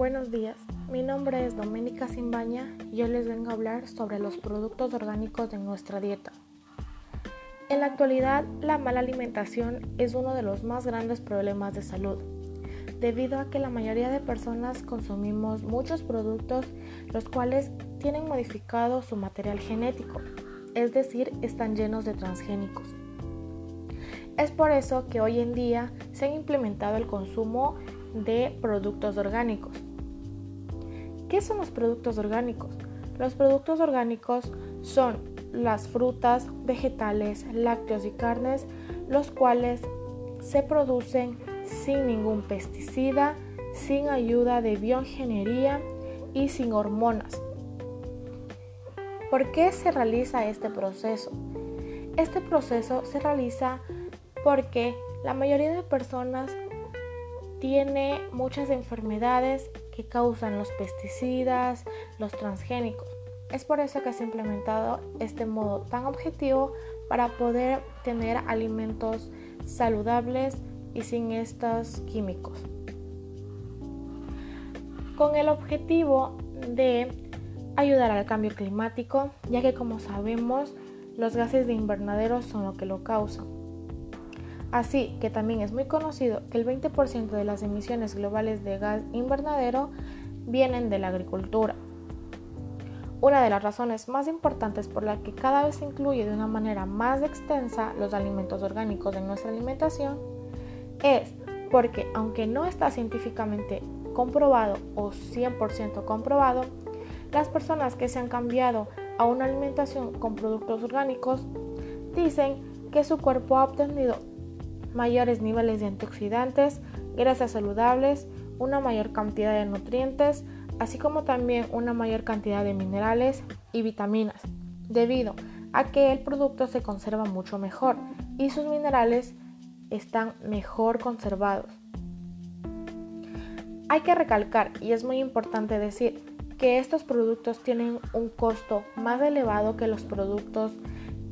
Buenos días, mi nombre es Doménica Simbaña y hoy les vengo a hablar sobre los productos orgánicos de nuestra dieta. En la actualidad, la mala alimentación es uno de los más grandes problemas de salud, debido a que la mayoría de personas consumimos muchos productos los cuales tienen modificado su material genético, es decir, están llenos de transgénicos. Es por eso que hoy en día se ha implementado el consumo de productos orgánicos. ¿Qué son los productos orgánicos? Los productos orgánicos son las frutas, vegetales, lácteos y carnes, los cuales se producen sin ningún pesticida, sin ayuda de bioingeniería y sin hormonas. ¿Por qué se realiza este proceso? Este proceso se realiza porque la mayoría de personas tiene muchas enfermedades causan los pesticidas, los transgénicos. Es por eso que se ha implementado este modo tan objetivo para poder tener alimentos saludables y sin estos químicos. Con el objetivo de ayudar al cambio climático, ya que como sabemos los gases de invernadero son lo que lo causan. Así que también es muy conocido que el 20% de las emisiones globales de gas invernadero vienen de la agricultura. Una de las razones más importantes por la que cada vez se incluye de una manera más extensa los alimentos orgánicos en nuestra alimentación es porque aunque no está científicamente comprobado o 100% comprobado, las personas que se han cambiado a una alimentación con productos orgánicos dicen que su cuerpo ha obtenido mayores niveles de antioxidantes, grasas saludables, una mayor cantidad de nutrientes, así como también una mayor cantidad de minerales y vitaminas, debido a que el producto se conserva mucho mejor y sus minerales están mejor conservados. Hay que recalcar, y es muy importante decir, que estos productos tienen un costo más elevado que los productos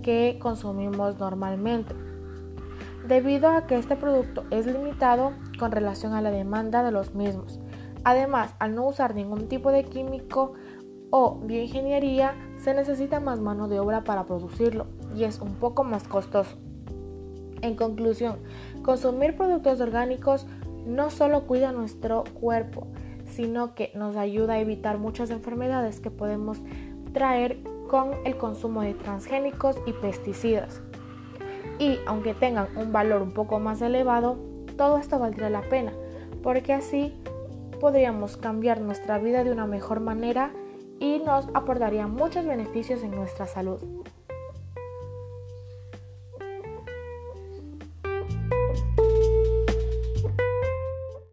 que consumimos normalmente debido a que este producto es limitado con relación a la demanda de los mismos. Además, al no usar ningún tipo de químico o bioingeniería, se necesita más mano de obra para producirlo y es un poco más costoso. En conclusión, consumir productos orgánicos no solo cuida nuestro cuerpo, sino que nos ayuda a evitar muchas enfermedades que podemos traer con el consumo de transgénicos y pesticidas y aunque tengan un valor un poco más elevado, todo esto valdría la pena, porque así podríamos cambiar nuestra vida de una mejor manera y nos aportaría muchos beneficios en nuestra salud.